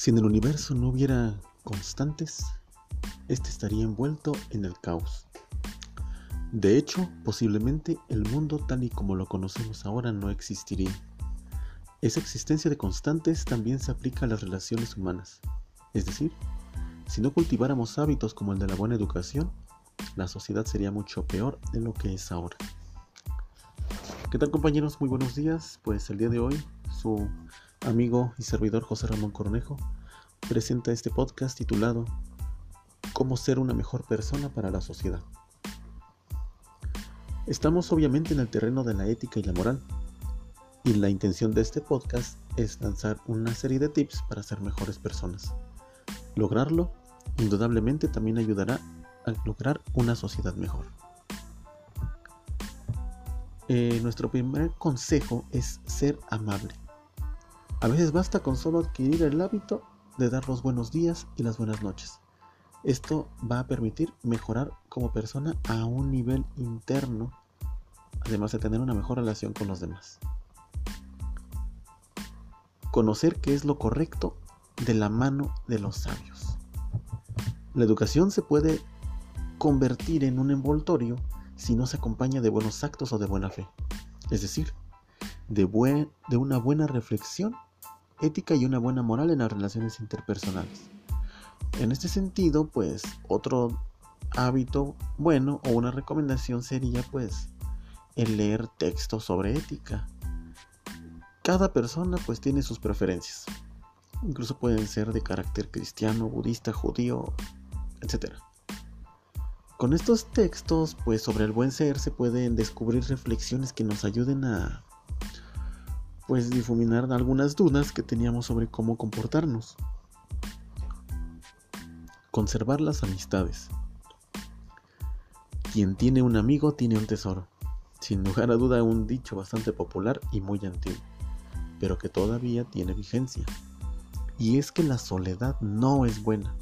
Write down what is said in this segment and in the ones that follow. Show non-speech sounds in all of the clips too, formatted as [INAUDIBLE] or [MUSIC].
Si en el universo no hubiera constantes, este estaría envuelto en el caos. De hecho, posiblemente el mundo tal y como lo conocemos ahora no existiría. Esa existencia de constantes también se aplica a las relaciones humanas. Es decir, si no cultiváramos hábitos como el de la buena educación, la sociedad sería mucho peor de lo que es ahora. ¿Qué tal compañeros? Muy buenos días. Pues el día de hoy su amigo y servidor José Ramón Cornejo presenta este podcast titulado Cómo ser una mejor persona para la sociedad. Estamos obviamente en el terreno de la ética y la moral, y la intención de este podcast es lanzar una serie de tips para ser mejores personas. Lograrlo indudablemente también ayudará a lograr una sociedad mejor. Eh, nuestro primer consejo es ser amable. A veces basta con solo adquirir el hábito de dar los buenos días y las buenas noches. Esto va a permitir mejorar como persona a un nivel interno, además de tener una mejor relación con los demás. Conocer qué es lo correcto de la mano de los sabios. La educación se puede convertir en un envoltorio si no se acompaña de buenos actos o de buena fe. Es decir, de, de una buena reflexión ética y una buena moral en las relaciones interpersonales. En este sentido, pues otro hábito bueno o una recomendación sería pues el leer textos sobre ética. Cada persona pues tiene sus preferencias. Incluso pueden ser de carácter cristiano, budista, judío, etc. Con estos textos pues sobre el buen ser se pueden descubrir reflexiones que nos ayuden a pues difuminar algunas dudas que teníamos sobre cómo comportarnos. Conservar las amistades. Quien tiene un amigo tiene un tesoro. Sin lugar a duda un dicho bastante popular y muy antiguo, pero que todavía tiene vigencia. Y es que la soledad no es buena.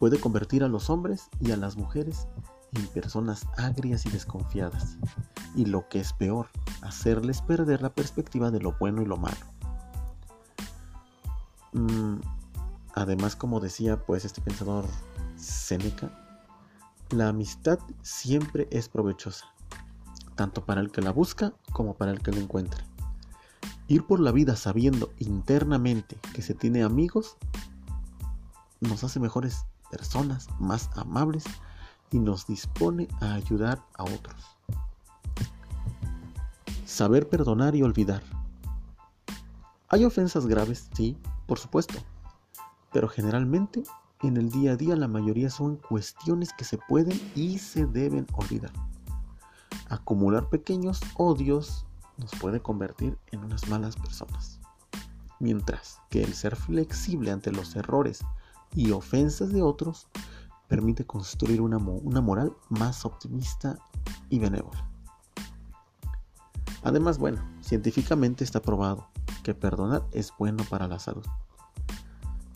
Puede convertir a los hombres y a las mujeres en personas agrias y desconfiadas. Y lo que es peor, hacerles perder la perspectiva de lo bueno y lo malo. Mm, además, como decía pues este pensador Seneca, la amistad siempre es provechosa, tanto para el que la busca como para el que la encuentre. Ir por la vida sabiendo internamente que se tiene amigos nos hace mejores personas, más amables y nos dispone a ayudar a otros. Saber perdonar y olvidar. Hay ofensas graves, sí, por supuesto, pero generalmente en el día a día la mayoría son cuestiones que se pueden y se deben olvidar. Acumular pequeños odios nos puede convertir en unas malas personas. Mientras que el ser flexible ante los errores y ofensas de otros permite construir una, una moral más optimista y benévola. Además, bueno, científicamente está probado que perdonar es bueno para la salud,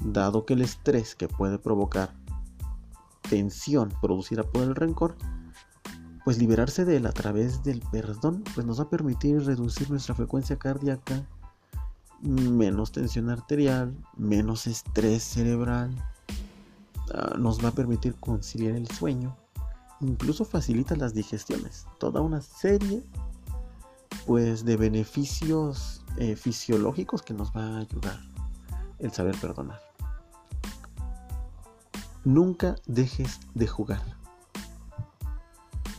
dado que el estrés que puede provocar tensión producida por el rencor, pues liberarse de él a través del perdón, pues nos va a permitir reducir nuestra frecuencia cardíaca, menos tensión arterial, menos estrés cerebral, Ah, nos va a permitir conciliar el sueño, incluso facilita las digestiones, toda una serie pues de beneficios eh, fisiológicos que nos va a ayudar el saber perdonar. Nunca dejes de jugar.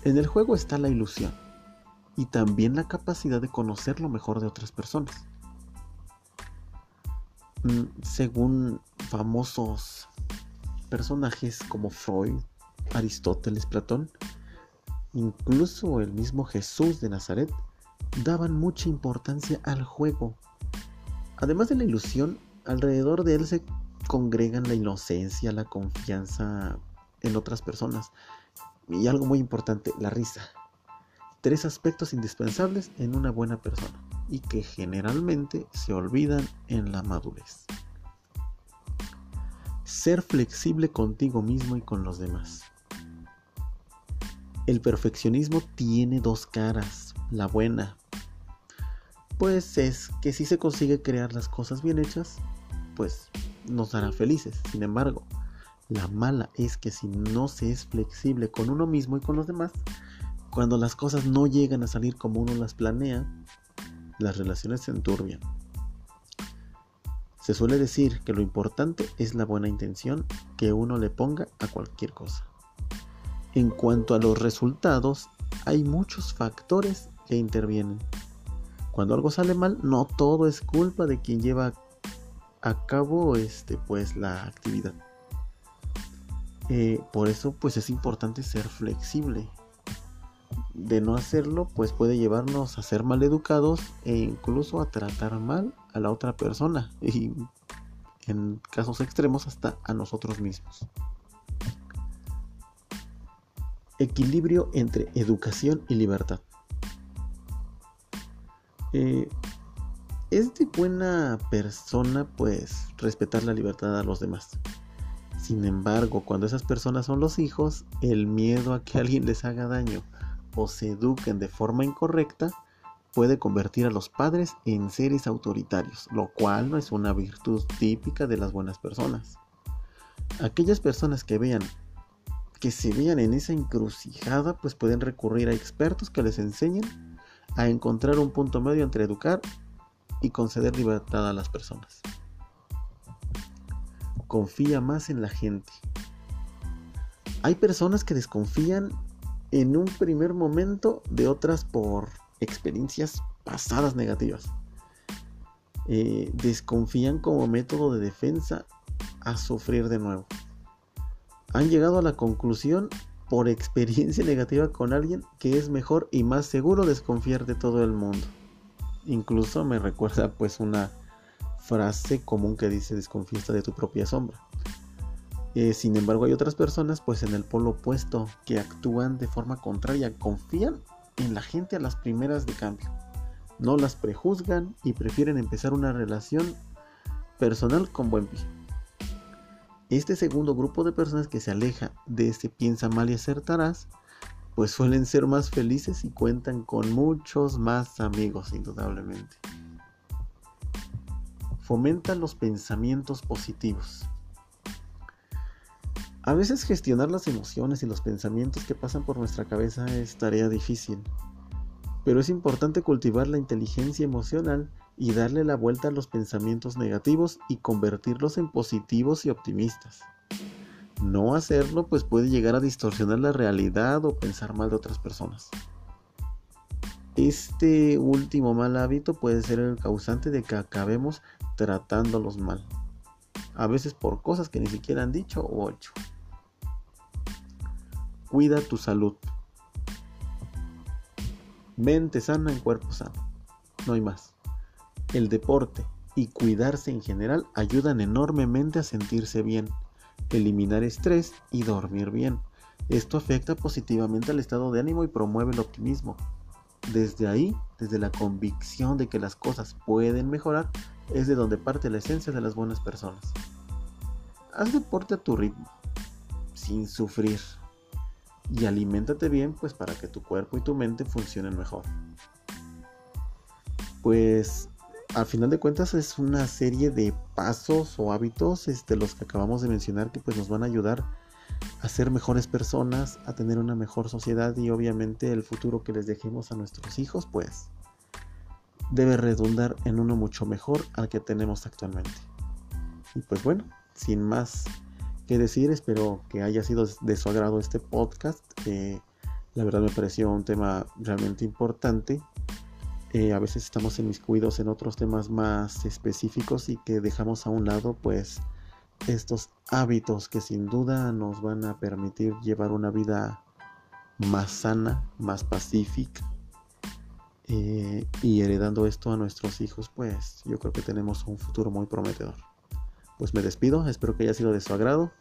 En el juego está la ilusión y también la capacidad de conocer lo mejor de otras personas. Mm, según famosos personajes como Freud, Aristóteles, Platón, incluso el mismo Jesús de Nazaret, daban mucha importancia al juego. Además de la ilusión, alrededor de él se congregan la inocencia, la confianza en otras personas y algo muy importante, la risa. Tres aspectos indispensables en una buena persona y que generalmente se olvidan en la madurez. Ser flexible contigo mismo y con los demás. El perfeccionismo tiene dos caras. La buena, pues es que si se consigue crear las cosas bien hechas, pues nos hará felices. Sin embargo, la mala es que si no se es flexible con uno mismo y con los demás, cuando las cosas no llegan a salir como uno las planea, las relaciones se enturbian. Se suele decir que lo importante es la buena intención que uno le ponga a cualquier cosa. En cuanto a los resultados, hay muchos factores que intervienen. Cuando algo sale mal, no todo es culpa de quien lleva a cabo este, pues, la actividad. Eh, por eso pues es importante ser flexible. De no hacerlo pues puede llevarnos a ser mal educados e incluso a tratar mal a la otra persona [LAUGHS] y en casos extremos hasta a nosotros mismos. Equilibrio entre educación y libertad. Eh, es de buena persona pues respetar la libertad a los demás. Sin embargo, cuando esas personas son los hijos, el miedo a que alguien les haga daño o se eduquen de forma incorrecta puede convertir a los padres en seres autoritarios, lo cual no es una virtud típica de las buenas personas. Aquellas personas que vean que se vean en esa encrucijada, pues pueden recurrir a expertos que les enseñen a encontrar un punto medio entre educar y conceder libertad a las personas. Confía más en la gente. Hay personas que desconfían en un primer momento de otras por experiencias pasadas negativas. Eh, desconfían como método de defensa a sufrir de nuevo han llegado a la conclusión por experiencia [LAUGHS] negativa con alguien que es mejor y más seguro desconfiar de todo el mundo. Incluso me recuerda pues una frase común que dice desconfiesta de tu propia sombra. Eh, sin embargo hay otras personas pues en el polo opuesto que actúan de forma contraria, confían en la gente a las primeras de cambio. No las prejuzgan y prefieren empezar una relación personal con buen pie. Este segundo grupo de personas que se aleja de este piensa mal y acertarás, pues suelen ser más felices y cuentan con muchos más amigos, indudablemente. Fomenta los pensamientos positivos. A veces gestionar las emociones y los pensamientos que pasan por nuestra cabeza es tarea difícil, pero es importante cultivar la inteligencia emocional y darle la vuelta a los pensamientos negativos y convertirlos en positivos y optimistas. No hacerlo pues puede llegar a distorsionar la realidad o pensar mal de otras personas. Este último mal hábito puede ser el causante de que acabemos tratándolos mal, a veces por cosas que ni siquiera han dicho o hecho. Cuida tu salud. Mente sana en cuerpo sano. No hay más. El deporte y cuidarse en general ayudan enormemente a sentirse bien, eliminar estrés y dormir bien. Esto afecta positivamente al estado de ánimo y promueve el optimismo. Desde ahí, desde la convicción de que las cosas pueden mejorar, es de donde parte la esencia de las buenas personas. Haz deporte a tu ritmo, sin sufrir. Y aliméntate bien, pues para que tu cuerpo y tu mente funcionen mejor. Pues al final de cuentas es una serie de pasos o hábitos este, los que acabamos de mencionar que pues nos van a ayudar a ser mejores personas, a tener una mejor sociedad y obviamente el futuro que les dejemos a nuestros hijos pues debe redundar en uno mucho mejor al que tenemos actualmente. Y pues bueno, sin más que decir, espero que haya sido de su agrado este podcast. la verdad me pareció un tema realmente importante eh, a veces estamos inmiscuidos en otros temas más específicos y que dejamos a un lado pues estos hábitos que sin duda nos van a permitir llevar una vida más sana, más pacífica eh, y heredando esto a nuestros hijos pues yo creo que tenemos un futuro muy prometedor. Pues me despido, espero que haya sido de su agrado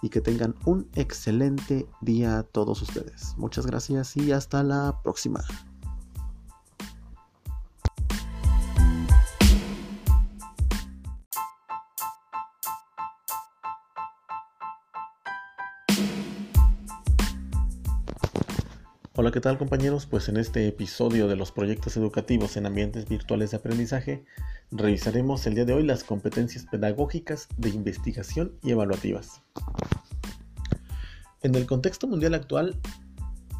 y que tengan un excelente día todos ustedes. Muchas gracias y hasta la próxima. ¿Qué tal compañeros? Pues en este episodio de los proyectos educativos en ambientes virtuales de aprendizaje, revisaremos el día de hoy las competencias pedagógicas de investigación y evaluativas. En el contexto mundial actual,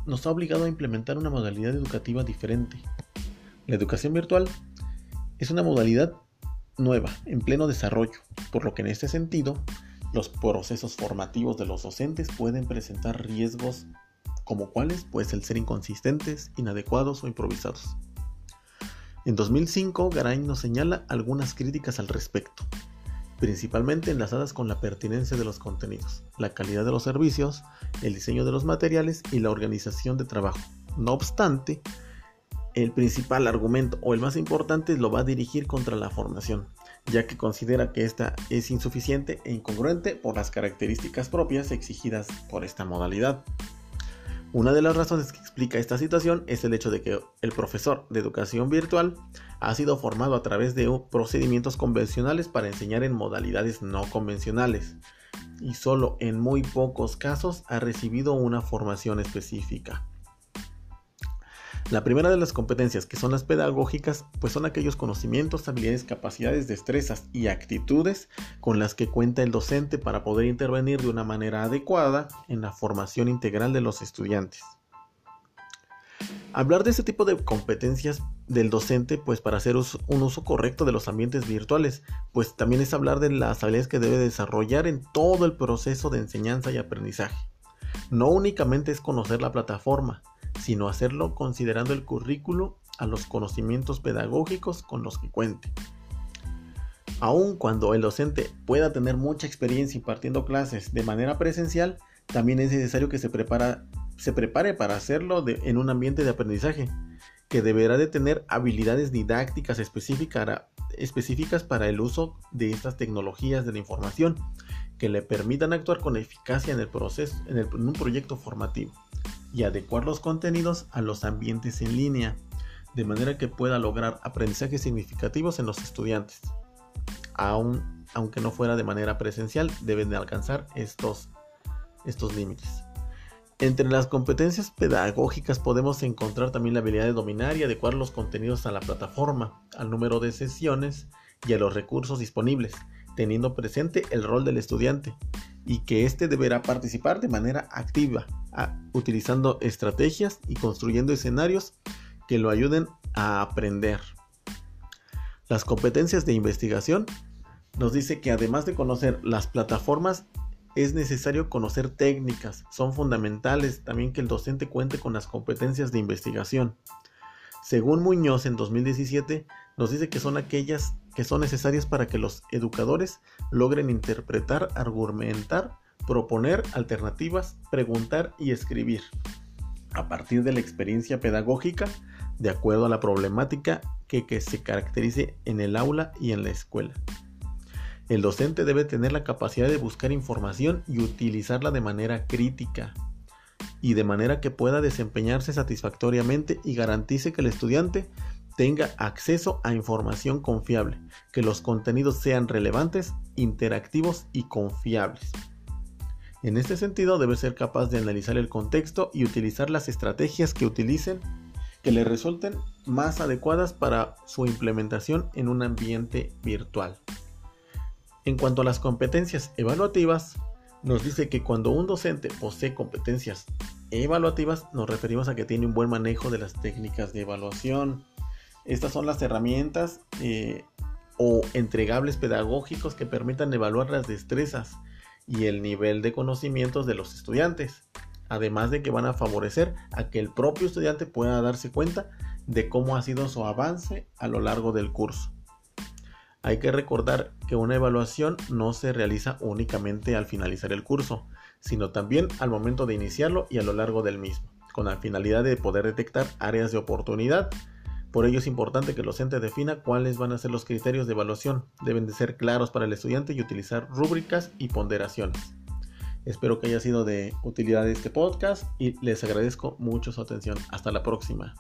nos ha obligado a implementar una modalidad educativa diferente. La educación virtual es una modalidad nueva, en pleno desarrollo, por lo que en este sentido, los procesos formativos de los docentes pueden presentar riesgos como cuáles, pues el ser inconsistentes, inadecuados o improvisados. En 2005, Garay nos señala algunas críticas al respecto, principalmente enlazadas con la pertinencia de los contenidos, la calidad de los servicios, el diseño de los materiales y la organización de trabajo. No obstante, el principal argumento o el más importante lo va a dirigir contra la formación, ya que considera que esta es insuficiente e incongruente por las características propias exigidas por esta modalidad. Una de las razones que explica esta situación es el hecho de que el profesor de educación virtual ha sido formado a través de procedimientos convencionales para enseñar en modalidades no convencionales y solo en muy pocos casos ha recibido una formación específica. La primera de las competencias, que son las pedagógicas, pues son aquellos conocimientos, habilidades, capacidades, destrezas y actitudes con las que cuenta el docente para poder intervenir de una manera adecuada en la formación integral de los estudiantes. Hablar de este tipo de competencias del docente, pues para hacer un uso correcto de los ambientes virtuales, pues también es hablar de las habilidades que debe desarrollar en todo el proceso de enseñanza y aprendizaje. No únicamente es conocer la plataforma, sino hacerlo considerando el currículo a los conocimientos pedagógicos con los que cuente. Aun cuando el docente pueda tener mucha experiencia impartiendo clases de manera presencial, también es necesario que se, se prepare para hacerlo en un ambiente de aprendizaje, que deberá de tener habilidades didácticas específicas para el uso de estas tecnologías de la información, que le permitan actuar con eficacia en el proceso, en un proyecto formativo y adecuar los contenidos a los ambientes en línea, de manera que pueda lograr aprendizajes significativos en los estudiantes. Aun, aunque no fuera de manera presencial, deben de alcanzar estos, estos límites. Entre las competencias pedagógicas podemos encontrar también la habilidad de dominar y adecuar los contenidos a la plataforma, al número de sesiones y a los recursos disponibles, teniendo presente el rol del estudiante y que éste deberá participar de manera activa, utilizando estrategias y construyendo escenarios que lo ayuden a aprender. Las competencias de investigación nos dice que además de conocer las plataformas, es necesario conocer técnicas. Son fundamentales también que el docente cuente con las competencias de investigación. Según Muñoz en 2017, nos dice que son aquellas que son necesarias para que los educadores logren interpretar, argumentar, proponer alternativas, preguntar y escribir a partir de la experiencia pedagógica de acuerdo a la problemática que, se caracterice en el aula y en la escuela. El docente debe tener la capacidad de buscar información y utilizarla de manera crítica y de manera que pueda desempeñarse satisfactoriamente y garantice que el estudiante tenga acceso a información confiable, que los contenidos sean relevantes, interactivos y confiables. En este sentido, debe ser capaz de analizar el contexto y utilizar las estrategias que utilicen que le resulten más adecuadas para su implementación en un ambiente virtual. En cuanto a las competencias evaluativas, nos dice que cuando un docente posee competencias evaluativas, nos referimos a que tiene un buen manejo de las técnicas de evaluación, estas son las herramientas eh, o entregables pedagógicos que permitan evaluar las destrezas y el nivel de conocimientos de los estudiantes, además de que van a favorecer a que el propio estudiante pueda darse cuenta de cómo ha sido su avance a lo largo del curso. Hay que recordar que una evaluación no se realiza únicamente al finalizar el curso, sino también al momento de iniciarlo y a lo largo del mismo, con la finalidad de poder detectar áreas de oportunidad por ello es importante que el docente defina cuáles van a ser los criterios de evaluación. Deben de ser claros para el estudiante y utilizar rúbricas y ponderaciones. Espero que haya sido de utilidad este podcast y les agradezco mucho su atención. Hasta la próxima.